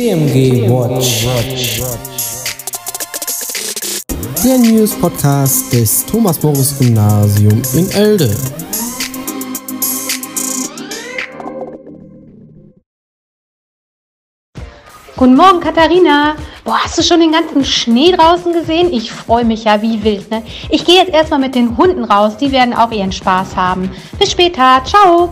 TMG Watch. Der News Podcast des Thomas Morris Gymnasium in Elde. Guten Morgen, Katharina. Boah, hast du schon den ganzen Schnee draußen gesehen? Ich freue mich ja wie wild. Ne? Ich gehe jetzt erstmal mit den Hunden raus. Die werden auch ihren Spaß haben. Bis später. Ciao.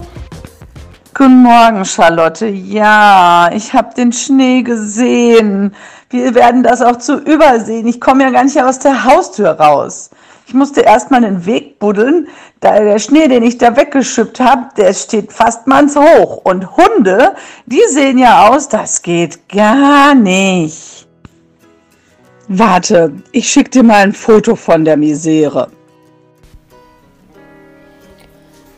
Guten Morgen, Charlotte. Ja, ich habe den Schnee gesehen. Wir werden das auch zu übersehen. Ich komme ja gar nicht aus der Haustür raus. Ich musste erst mal den Weg buddeln. Da der Schnee, den ich da weggeschüppt habe, der steht fast manns hoch. Und Hunde, die sehen ja aus, das geht gar nicht. Warte, ich schicke dir mal ein Foto von der Misere.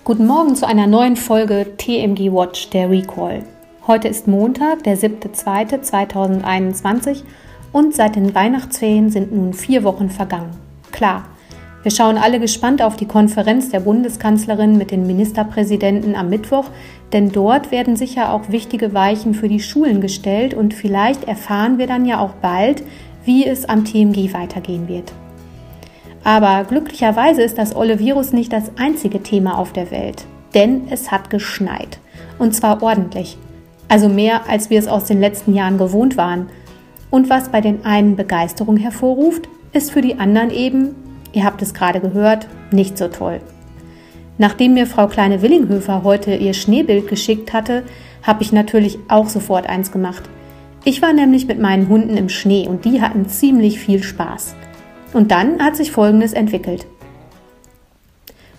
Guten Morgen zu einer neuen Folge TMG Watch, der Recall. Heute ist Montag, der 7.2.2021 und seit den Weihnachtsferien sind nun vier Wochen vergangen. Klar, wir schauen alle gespannt auf die Konferenz der Bundeskanzlerin mit den Ministerpräsidenten am Mittwoch, denn dort werden sicher auch wichtige Weichen für die Schulen gestellt und vielleicht erfahren wir dann ja auch bald, wie es am TMG weitergehen wird. Aber glücklicherweise ist das olle Virus nicht das einzige Thema auf der Welt, denn es hat geschneit. Und zwar ordentlich. Also mehr, als wir es aus den letzten Jahren gewohnt waren. Und was bei den einen Begeisterung hervorruft, ist für die anderen eben, ihr habt es gerade gehört, nicht so toll. Nachdem mir Frau Kleine Willinghöfer heute ihr Schneebild geschickt hatte, habe ich natürlich auch sofort eins gemacht. Ich war nämlich mit meinen Hunden im Schnee und die hatten ziemlich viel Spaß. Und dann hat sich Folgendes entwickelt.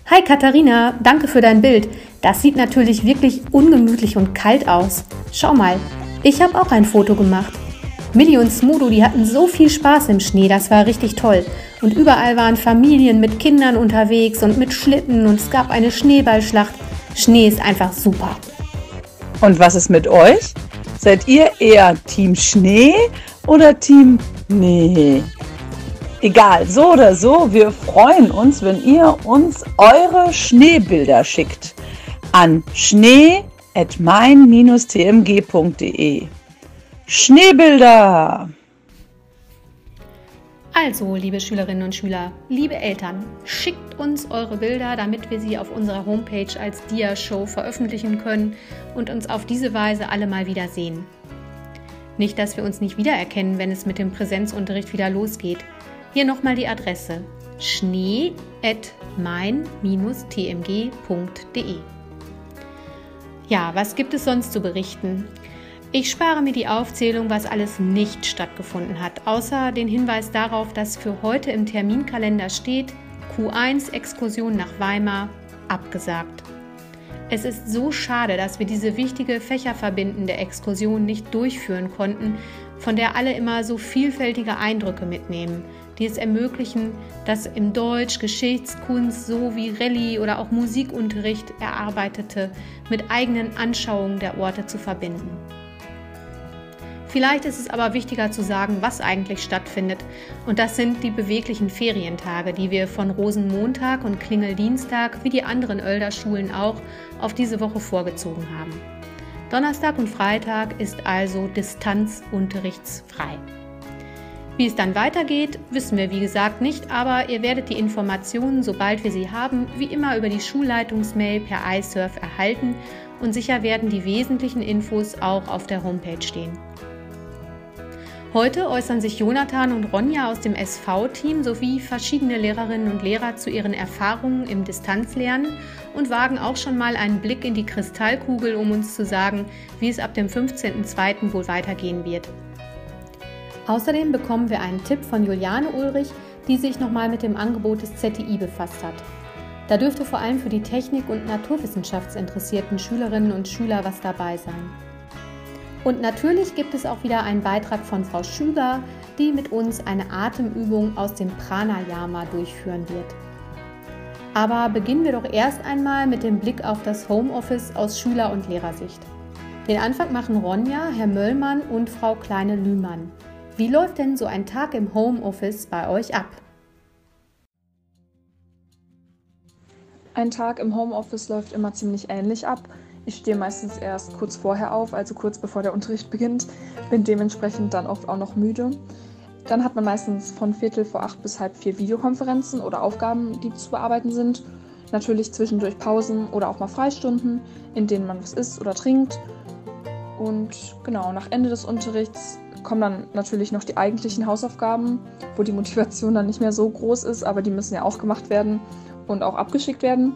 Hi Katharina, danke für dein Bild. Das sieht natürlich wirklich ungemütlich und kalt aus. Schau mal, ich habe auch ein Foto gemacht. Millie und Smudo, die hatten so viel Spaß im Schnee, das war richtig toll. Und überall waren Familien mit Kindern unterwegs und mit Schlitten und es gab eine Schneeballschlacht. Schnee ist einfach super. Und was ist mit euch? Seid ihr eher Team Schnee oder Team Nee? Egal, so oder so, wir freuen uns, wenn ihr uns eure Schneebilder schickt an schnee.mein-tmg.de. Schneebilder! Also, liebe Schülerinnen und Schüler, liebe Eltern, schickt uns eure Bilder, damit wir sie auf unserer Homepage als Dia-Show veröffentlichen können und uns auf diese Weise alle mal wieder sehen. Nicht, dass wir uns nicht wiedererkennen, wenn es mit dem Präsenzunterricht wieder losgeht. Hier nochmal die Adresse schnee.mein-tmg.de. Ja, was gibt es sonst zu berichten? Ich spare mir die Aufzählung, was alles nicht stattgefunden hat, außer den Hinweis darauf, dass für heute im Terminkalender steht Q1 Exkursion nach Weimar abgesagt. Es ist so schade, dass wir diese wichtige fächerverbindende Exkursion nicht durchführen konnten, von der alle immer so vielfältige Eindrücke mitnehmen die es ermöglichen, das im Deutsch, Geschichtskunst sowie Rallye oder auch Musikunterricht erarbeitete mit eigenen Anschauungen der Orte zu verbinden. Vielleicht ist es aber wichtiger zu sagen, was eigentlich stattfindet. Und das sind die beweglichen Ferientage, die wir von Rosenmontag und Klingeldienstag, wie die anderen Oelder Schulen auch, auf diese Woche vorgezogen haben. Donnerstag und Freitag ist also distanzunterrichtsfrei. Wie es dann weitergeht, wissen wir wie gesagt nicht, aber ihr werdet die Informationen, sobald wir sie haben, wie immer über die Schulleitungsmail per iSurf erhalten und sicher werden die wesentlichen Infos auch auf der Homepage stehen. Heute äußern sich Jonathan und Ronja aus dem SV-Team sowie verschiedene Lehrerinnen und Lehrer zu ihren Erfahrungen im Distanzlernen und wagen auch schon mal einen Blick in die Kristallkugel, um uns zu sagen, wie es ab dem 15.02. wohl weitergehen wird. Außerdem bekommen wir einen Tipp von Juliane Ulrich, die sich nochmal mit dem Angebot des ZTI befasst hat. Da dürfte vor allem für die Technik- und Naturwissenschaftsinteressierten Schülerinnen und Schüler was dabei sein. Und natürlich gibt es auch wieder einen Beitrag von Frau Schüger, die mit uns eine Atemübung aus dem Pranayama durchführen wird. Aber beginnen wir doch erst einmal mit dem Blick auf das Homeoffice aus Schüler- und Lehrersicht. Den Anfang machen Ronja, Herr Möllmann und Frau Kleine-Lühmann. Wie läuft denn so ein Tag im Homeoffice bei euch ab? Ein Tag im Homeoffice läuft immer ziemlich ähnlich ab. Ich stehe meistens erst kurz vorher auf, also kurz bevor der Unterricht beginnt. bin dementsprechend dann oft auch noch müde. Dann hat man meistens von Viertel vor acht bis halb vier Videokonferenzen oder Aufgaben, die zu bearbeiten sind. Natürlich zwischendurch Pausen oder auch mal Freistunden, in denen man was isst oder trinkt. Und genau, nach Ende des Unterrichts kommen dann natürlich noch die eigentlichen Hausaufgaben, wo die Motivation dann nicht mehr so groß ist, aber die müssen ja auch gemacht werden und auch abgeschickt werden.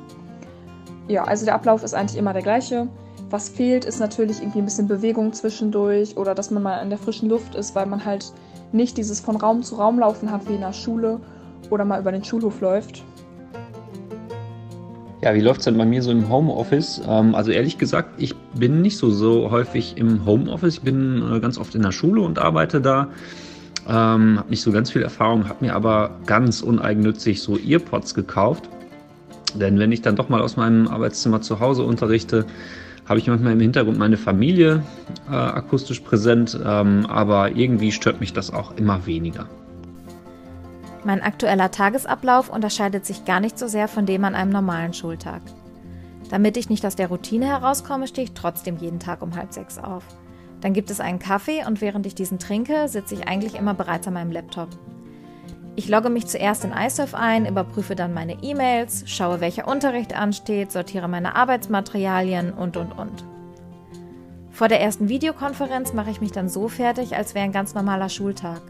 Ja, also der Ablauf ist eigentlich immer der gleiche. Was fehlt, ist natürlich irgendwie ein bisschen Bewegung zwischendurch oder dass man mal in der frischen Luft ist, weil man halt nicht dieses von Raum zu Raum laufen hat wie in der Schule oder mal über den Schulhof läuft. Ja, wie läuft es denn bei mir so im Homeoffice? Ähm, also ehrlich gesagt, ich bin nicht so, so häufig im Homeoffice. Ich bin äh, ganz oft in der Schule und arbeite da. Ähm, habe nicht so ganz viel Erfahrung, habe mir aber ganz uneigennützig so Earpods gekauft. Denn wenn ich dann doch mal aus meinem Arbeitszimmer zu Hause unterrichte, habe ich manchmal im Hintergrund meine Familie äh, akustisch präsent, ähm, aber irgendwie stört mich das auch immer weniger. Mein aktueller Tagesablauf unterscheidet sich gar nicht so sehr von dem an einem normalen Schultag. Damit ich nicht aus der Routine herauskomme, stehe ich trotzdem jeden Tag um halb sechs auf. Dann gibt es einen Kaffee und während ich diesen trinke, sitze ich eigentlich immer bereits an meinem Laptop. Ich logge mich zuerst in iSurf ein, überprüfe dann meine E-Mails, schaue, welcher Unterricht ansteht, sortiere meine Arbeitsmaterialien und, und, und. Vor der ersten Videokonferenz mache ich mich dann so fertig, als wäre ein ganz normaler Schultag.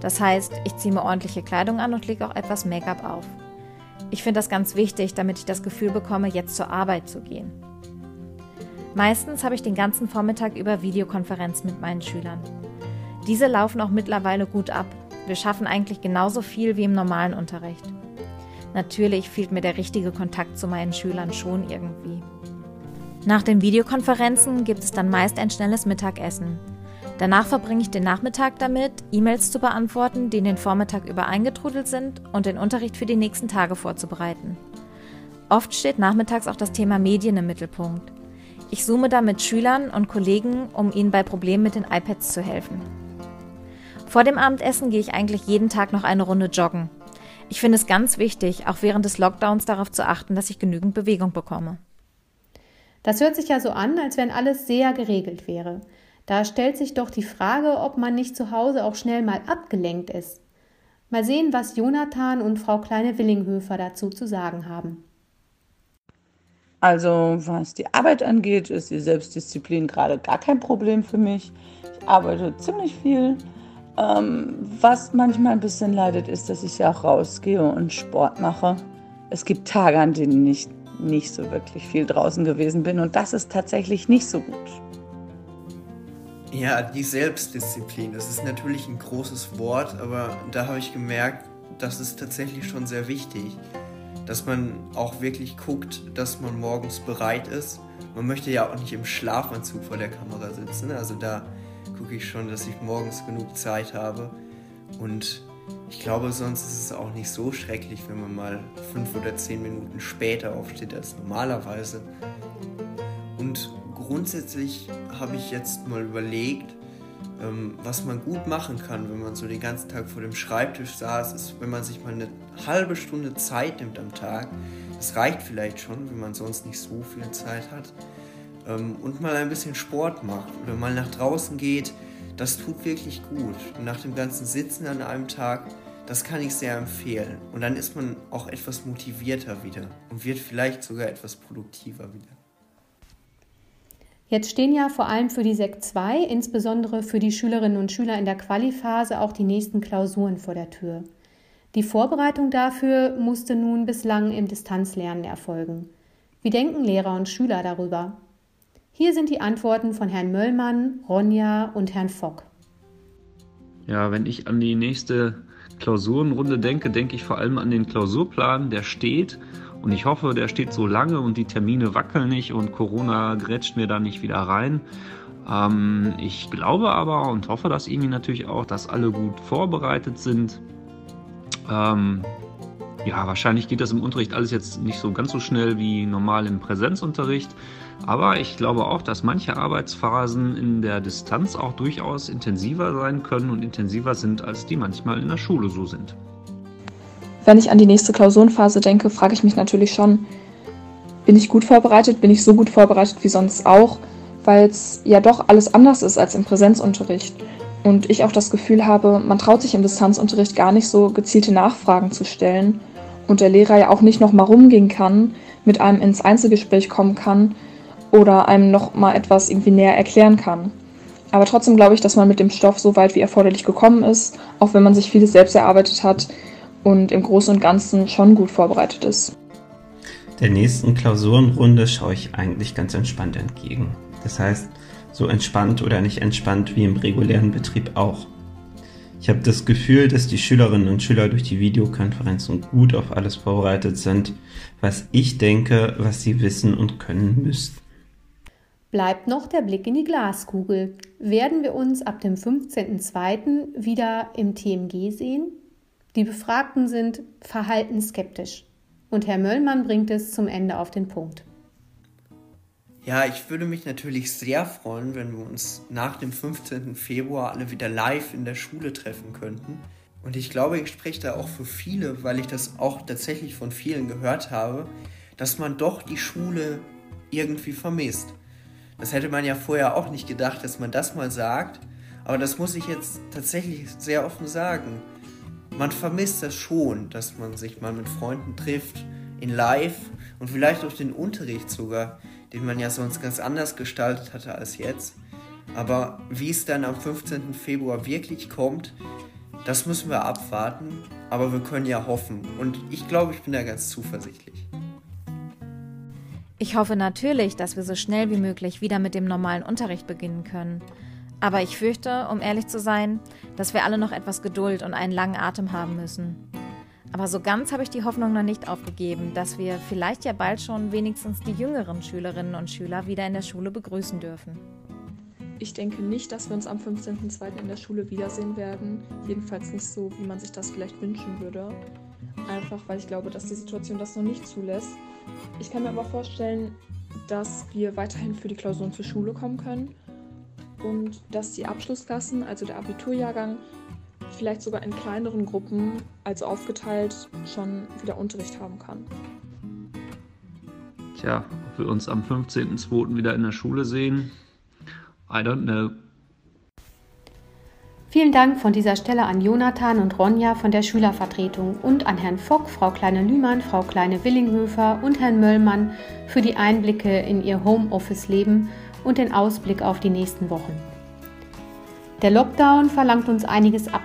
Das heißt, ich ziehe mir ordentliche Kleidung an und lege auch etwas Make-up auf. Ich finde das ganz wichtig, damit ich das Gefühl bekomme, jetzt zur Arbeit zu gehen. Meistens habe ich den ganzen Vormittag über Videokonferenz mit meinen Schülern. Diese laufen auch mittlerweile gut ab. Wir schaffen eigentlich genauso viel wie im normalen Unterricht. Natürlich fehlt mir der richtige Kontakt zu meinen Schülern schon irgendwie. Nach den Videokonferenzen gibt es dann meist ein schnelles Mittagessen. Danach verbringe ich den Nachmittag damit, E-Mails zu beantworten, die in den Vormittag über eingetrudelt sind und den Unterricht für die nächsten Tage vorzubereiten. Oft steht nachmittags auch das Thema Medien im Mittelpunkt. Ich zoome da mit Schülern und Kollegen, um ihnen bei Problemen mit den iPads zu helfen. Vor dem Abendessen gehe ich eigentlich jeden Tag noch eine Runde joggen. Ich finde es ganz wichtig, auch während des Lockdowns darauf zu achten, dass ich genügend Bewegung bekomme. Das hört sich ja so an, als wenn alles sehr geregelt wäre. Da stellt sich doch die Frage, ob man nicht zu Hause auch schnell mal abgelenkt ist. Mal sehen, was Jonathan und Frau Kleine-Willinghöfer dazu zu sagen haben. Also, was die Arbeit angeht, ist die Selbstdisziplin gerade gar kein Problem für mich. Ich arbeite ziemlich viel. Ähm, was manchmal ein bisschen leidet, ist, dass ich ja auch rausgehe und Sport mache. Es gibt Tage, an denen ich nicht so wirklich viel draußen gewesen bin und das ist tatsächlich nicht so gut. Ja, die Selbstdisziplin, das ist natürlich ein großes Wort, aber da habe ich gemerkt, das ist tatsächlich schon sehr wichtig, dass man auch wirklich guckt, dass man morgens bereit ist. Man möchte ja auch nicht im Schlafanzug vor der Kamera sitzen, also da gucke ich schon, dass ich morgens genug Zeit habe und ich glaube, sonst ist es auch nicht so schrecklich, wenn man mal fünf oder zehn Minuten später aufsteht als normalerweise. Und grundsätzlich habe ich jetzt mal überlegt, ähm, was man gut machen kann, wenn man so den ganzen Tag vor dem Schreibtisch saß, ist, wenn man sich mal eine halbe Stunde Zeit nimmt am Tag. Das reicht vielleicht schon, wenn man sonst nicht so viel Zeit hat. Ähm, und mal ein bisschen Sport macht oder mal nach draußen geht. Das tut wirklich gut. Und nach dem ganzen Sitzen an einem Tag, das kann ich sehr empfehlen. Und dann ist man auch etwas motivierter wieder und wird vielleicht sogar etwas produktiver wieder. Jetzt stehen ja vor allem für die Sekt 2, insbesondere für die Schülerinnen und Schüler in der Qualiphase, auch die nächsten Klausuren vor der Tür. Die Vorbereitung dafür musste nun bislang im Distanzlernen erfolgen. Wie denken Lehrer und Schüler darüber? Hier sind die Antworten von Herrn Möllmann, Ronja und Herrn Fock. Ja, wenn ich an die nächste Klausurenrunde denke, denke ich vor allem an den Klausurplan, der steht und ich hoffe, der steht so lange und die Termine wackeln nicht und Corona grätscht mir da nicht wieder rein. Ähm, ich glaube aber und hoffe das irgendwie natürlich auch, dass alle gut vorbereitet sind. Ähm, ja, wahrscheinlich geht das im Unterricht alles jetzt nicht so ganz so schnell wie normal im Präsenzunterricht. Aber ich glaube auch, dass manche Arbeitsphasen in der Distanz auch durchaus intensiver sein können und intensiver sind, als die manchmal in der Schule so sind. Wenn ich an die nächste Klausurenphase denke, frage ich mich natürlich schon, bin ich gut vorbereitet? Bin ich so gut vorbereitet wie sonst auch? weil es ja doch alles anders ist als im Präsenzunterricht. Und ich auch das Gefühl habe, man traut sich im Distanzunterricht gar nicht so gezielte Nachfragen zu stellen und der Lehrer ja auch nicht nochmal rumgehen kann, mit einem ins Einzelgespräch kommen kann oder einem nochmal etwas irgendwie näher erklären kann. Aber trotzdem glaube ich, dass man mit dem Stoff so weit wie erforderlich gekommen ist, auch wenn man sich vieles selbst erarbeitet hat und im Großen und Ganzen schon gut vorbereitet ist. Der nächsten Klausurenrunde schaue ich eigentlich ganz entspannt entgegen. Das heißt, so entspannt oder nicht entspannt wie im regulären Betrieb auch. Ich habe das Gefühl, dass die Schülerinnen und Schüler durch die Videokonferenzen gut auf alles vorbereitet sind, was ich denke, was sie wissen und können müssten. Bleibt noch der Blick in die Glaskugel. Werden wir uns ab dem 15.02. wieder im TMG sehen? Die Befragten sind verhaltensskeptisch. Und Herr Möllmann bringt es zum Ende auf den Punkt. Ja, ich würde mich natürlich sehr freuen, wenn wir uns nach dem 15. Februar alle wieder live in der Schule treffen könnten. Und ich glaube, ich spreche da auch für viele, weil ich das auch tatsächlich von vielen gehört habe, dass man doch die Schule irgendwie vermisst. Das hätte man ja vorher auch nicht gedacht, dass man das mal sagt, aber das muss ich jetzt tatsächlich sehr offen sagen. Man vermisst das schon, dass man sich mal mit Freunden trifft, in Live und vielleicht auch den Unterricht sogar den man ja sonst ganz anders gestaltet hatte als jetzt. Aber wie es dann am 15. Februar wirklich kommt, das müssen wir abwarten. Aber wir können ja hoffen. Und ich glaube, ich bin da ganz zuversichtlich. Ich hoffe natürlich, dass wir so schnell wie möglich wieder mit dem normalen Unterricht beginnen können. Aber ich fürchte, um ehrlich zu sein, dass wir alle noch etwas Geduld und einen langen Atem haben müssen. Aber so ganz habe ich die Hoffnung noch nicht aufgegeben, dass wir vielleicht ja bald schon wenigstens die jüngeren Schülerinnen und Schüler wieder in der Schule begrüßen dürfen. Ich denke nicht, dass wir uns am 15.02. in der Schule wiedersehen werden. Jedenfalls nicht so, wie man sich das vielleicht wünschen würde. Einfach weil ich glaube, dass die Situation das noch nicht zulässt. Ich kann mir aber vorstellen, dass wir weiterhin für die Klausuren zur Schule kommen können und dass die Abschlussklassen, also der Abiturjahrgang, vielleicht sogar in kleineren Gruppen, also aufgeteilt, schon wieder Unterricht haben kann. Tja, ob wir uns am 15.02. wieder in der Schule sehen, I don't know. Vielen Dank von dieser Stelle an Jonathan und Ronja von der Schülervertretung und an Herrn Fock, Frau Kleine-Lühmann, Frau Kleine-Willinghöfer und Herrn Möllmann für die Einblicke in ihr Homeoffice-Leben und den Ausblick auf die nächsten Wochen. Der Lockdown verlangt uns einiges ab.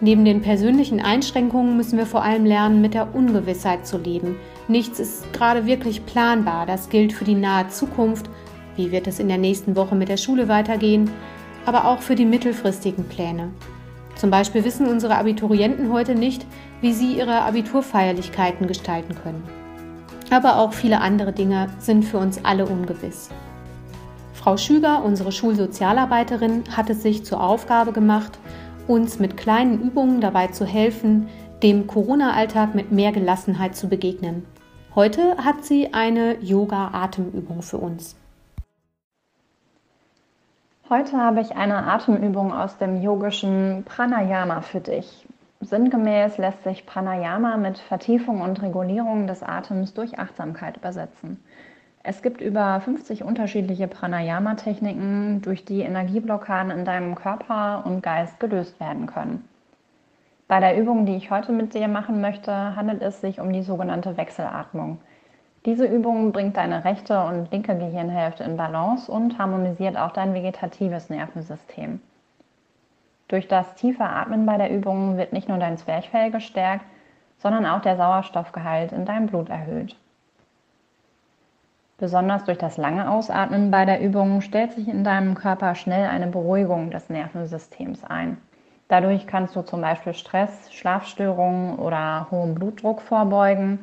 Neben den persönlichen Einschränkungen müssen wir vor allem lernen, mit der Ungewissheit zu leben. Nichts ist gerade wirklich planbar. Das gilt für die nahe Zukunft. Wie wird es in der nächsten Woche mit der Schule weitergehen? Aber auch für die mittelfristigen Pläne. Zum Beispiel wissen unsere Abiturienten heute nicht, wie sie ihre Abiturfeierlichkeiten gestalten können. Aber auch viele andere Dinge sind für uns alle ungewiss. Frau Schüger, unsere Schulsozialarbeiterin, hat es sich zur Aufgabe gemacht, uns mit kleinen Übungen dabei zu helfen, dem Corona-Alltag mit mehr Gelassenheit zu begegnen. Heute hat sie eine Yoga-Atemübung für uns. Heute habe ich eine Atemübung aus dem yogischen Pranayama für dich. Sinngemäß lässt sich Pranayama mit Vertiefung und Regulierung des Atems durch Achtsamkeit übersetzen. Es gibt über 50 unterschiedliche Pranayama-Techniken, durch die Energieblockaden in deinem Körper und Geist gelöst werden können. Bei der Übung, die ich heute mit dir machen möchte, handelt es sich um die sogenannte Wechselatmung. Diese Übung bringt deine rechte und linke Gehirnhälfte in Balance und harmonisiert auch dein vegetatives Nervensystem. Durch das tiefe Atmen bei der Übung wird nicht nur dein Zwerchfell gestärkt, sondern auch der Sauerstoffgehalt in deinem Blut erhöht. Besonders durch das lange Ausatmen bei der Übung stellt sich in deinem Körper schnell eine Beruhigung des Nervensystems ein. Dadurch kannst du zum Beispiel Stress, Schlafstörungen oder hohem Blutdruck vorbeugen,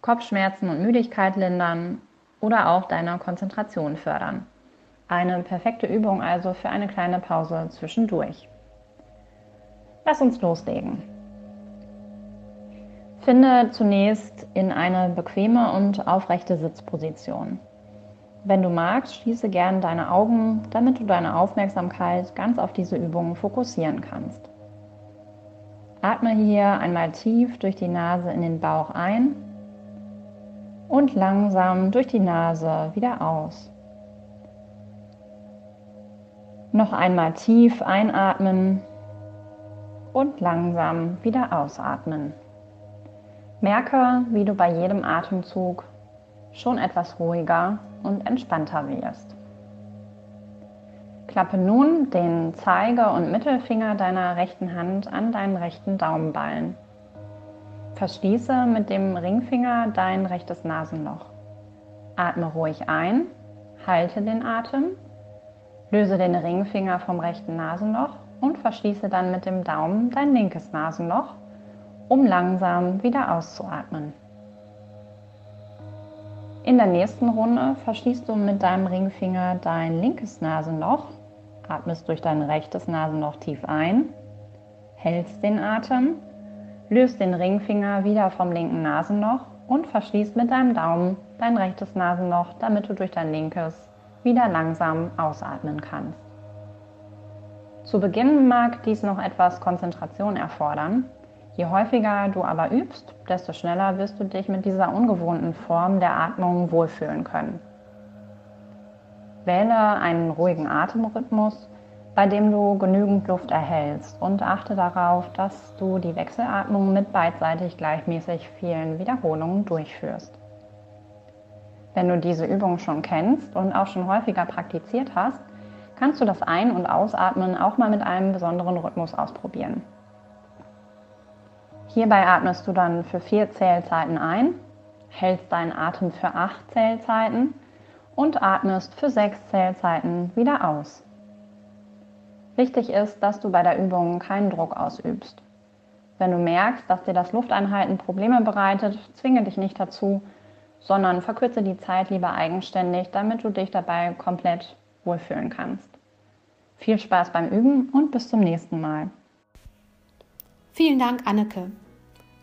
Kopfschmerzen und Müdigkeit lindern oder auch deine Konzentration fördern. Eine perfekte Übung also für eine kleine Pause zwischendurch. Lass uns loslegen. Finde zunächst in eine bequeme und aufrechte Sitzposition. Wenn du magst, schließe gern deine Augen, damit du deine Aufmerksamkeit ganz auf diese Übung fokussieren kannst. Atme hier einmal tief durch die Nase in den Bauch ein und langsam durch die Nase wieder aus. Noch einmal tief einatmen und langsam wieder ausatmen. Merke, wie du bei jedem Atemzug schon etwas ruhiger und entspannter wirst. Klappe nun den Zeige- und Mittelfinger deiner rechten Hand an deinen rechten Daumenballen. Verschließe mit dem Ringfinger dein rechtes Nasenloch. Atme ruhig ein, halte den Atem, löse den Ringfinger vom rechten Nasenloch und verschließe dann mit dem Daumen dein linkes Nasenloch, um langsam wieder auszuatmen. In der nächsten Runde verschließt du mit deinem Ringfinger dein linkes Nasenloch, atmest durch dein rechtes Nasenloch tief ein, hältst den Atem, löst den Ringfinger wieder vom linken Nasenloch und verschließt mit deinem Daumen dein rechtes Nasenloch, damit du durch dein linkes wieder langsam ausatmen kannst. Zu Beginn mag dies noch etwas Konzentration erfordern. Je häufiger du aber übst, desto schneller wirst du dich mit dieser ungewohnten Form der Atmung wohlfühlen können. Wähle einen ruhigen Atemrhythmus, bei dem du genügend Luft erhältst und achte darauf, dass du die Wechselatmung mit beidseitig gleichmäßig vielen Wiederholungen durchführst. Wenn du diese Übung schon kennst und auch schon häufiger praktiziert hast, kannst du das Ein- und Ausatmen auch mal mit einem besonderen Rhythmus ausprobieren. Hierbei atmest du dann für vier Zählzeiten ein, hältst deinen Atem für acht Zählzeiten und atmest für sechs Zählzeiten wieder aus. Wichtig ist, dass du bei der Übung keinen Druck ausübst. Wenn du merkst, dass dir das Lufteinhalten Probleme bereitet, zwinge dich nicht dazu, sondern verkürze die Zeit lieber eigenständig, damit du dich dabei komplett wohlfühlen kannst. Viel Spaß beim Üben und bis zum nächsten Mal. Vielen Dank, Anneke.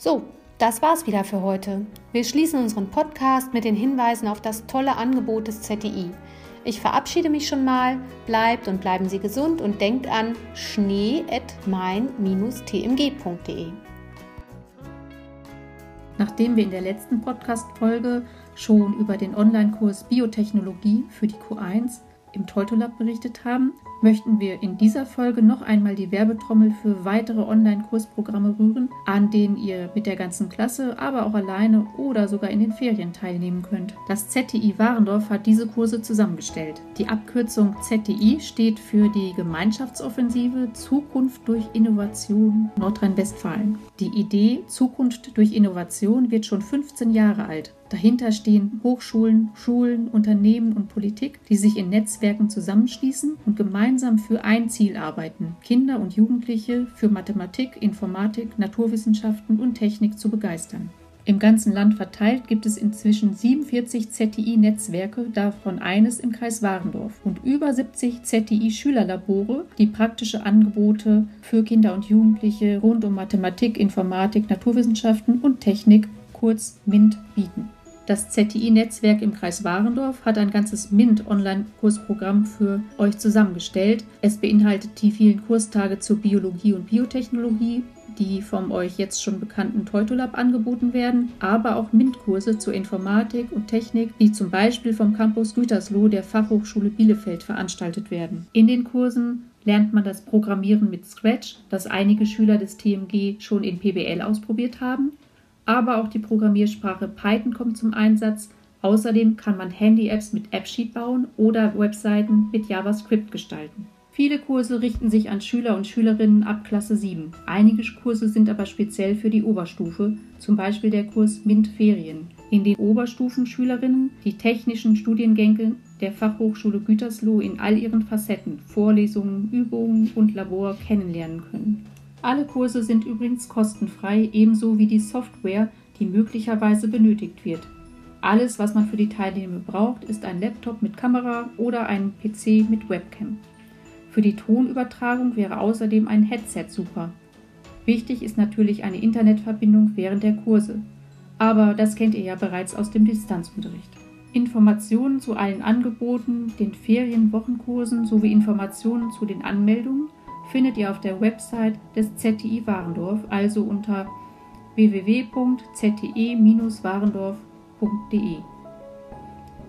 So, das war's wieder für heute. Wir schließen unseren Podcast mit den Hinweisen auf das tolle Angebot des ZDI. Ich verabschiede mich schon mal. Bleibt und bleiben Sie gesund und denkt an schnee-mein-tmg.de. Nachdem wir in der letzten Podcast-Folge schon über den Online-Kurs Biotechnologie für die Q1 im Teutolab berichtet haben, möchten wir in dieser Folge noch einmal die Werbetrommel für weitere Online-Kursprogramme rühren, an denen ihr mit der ganzen Klasse, aber auch alleine oder sogar in den Ferien teilnehmen könnt. Das ZTI Warendorf hat diese Kurse zusammengestellt. Die Abkürzung ZTI steht für die Gemeinschaftsoffensive Zukunft durch Innovation Nordrhein-Westfalen. Die Idee Zukunft durch Innovation wird schon 15 Jahre alt. Dahinter stehen Hochschulen, Schulen, Unternehmen und Politik, die sich in Netzwerken zusammenschließen und gemeinsam für ein Ziel arbeiten, Kinder und Jugendliche für Mathematik, Informatik, Naturwissenschaften und Technik zu begeistern. Im ganzen Land verteilt gibt es inzwischen 47 ZTI-Netzwerke, davon eines im Kreis Warendorf, und über 70 ZTI-Schülerlabore, die praktische Angebote für Kinder und Jugendliche rund um Mathematik, Informatik, Naturwissenschaften und Technik, kurz MINT, bieten. Das ZTI-Netzwerk im Kreis Warendorf hat ein ganzes MINT-Online-Kursprogramm für euch zusammengestellt. Es beinhaltet die vielen Kurstage zur Biologie und Biotechnologie, die vom euch jetzt schon bekannten Teutolab angeboten werden, aber auch MINT-Kurse zur Informatik und Technik, die zum Beispiel vom Campus Gütersloh der Fachhochschule Bielefeld veranstaltet werden. In den Kursen lernt man das Programmieren mit Scratch, das einige Schüler des TMG schon in PBL ausprobiert haben aber auch die Programmiersprache Python kommt zum Einsatz. Außerdem kann man Handy-Apps mit AppSheet bauen oder Webseiten mit JavaScript gestalten. Viele Kurse richten sich an Schüler und Schülerinnen ab Klasse 7. Einige Kurse sind aber speziell für die Oberstufe, zum Beispiel der Kurs MINT Ferien, in den Oberstufenschülerinnen die technischen Studiengänge der Fachhochschule Gütersloh in all ihren Facetten, Vorlesungen, Übungen und Labor kennenlernen können. Alle Kurse sind übrigens kostenfrei, ebenso wie die Software, die möglicherweise benötigt wird. Alles, was man für die Teilnehmer braucht, ist ein Laptop mit Kamera oder ein PC mit Webcam. Für die Tonübertragung wäre außerdem ein Headset super. Wichtig ist natürlich eine Internetverbindung während der Kurse. Aber das kennt ihr ja bereits aus dem Distanzunterricht. Informationen zu allen Angeboten, den Ferien, Wochenkursen sowie Informationen zu den Anmeldungen findet ihr auf der Website des ZTI Warendorf, also unter www.zte-warendorf.de.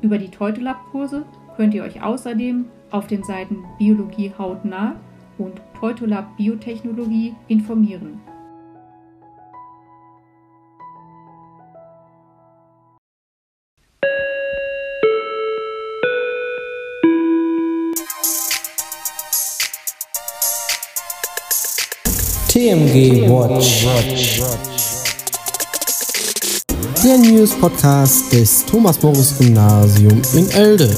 Über die Teutelab-Kurse könnt ihr euch außerdem auf den Seiten Biologie hautnah und Teutolab Biotechnologie informieren. TMG Watch. Der News Podcast des Thomas Morris Gymnasium in Elde.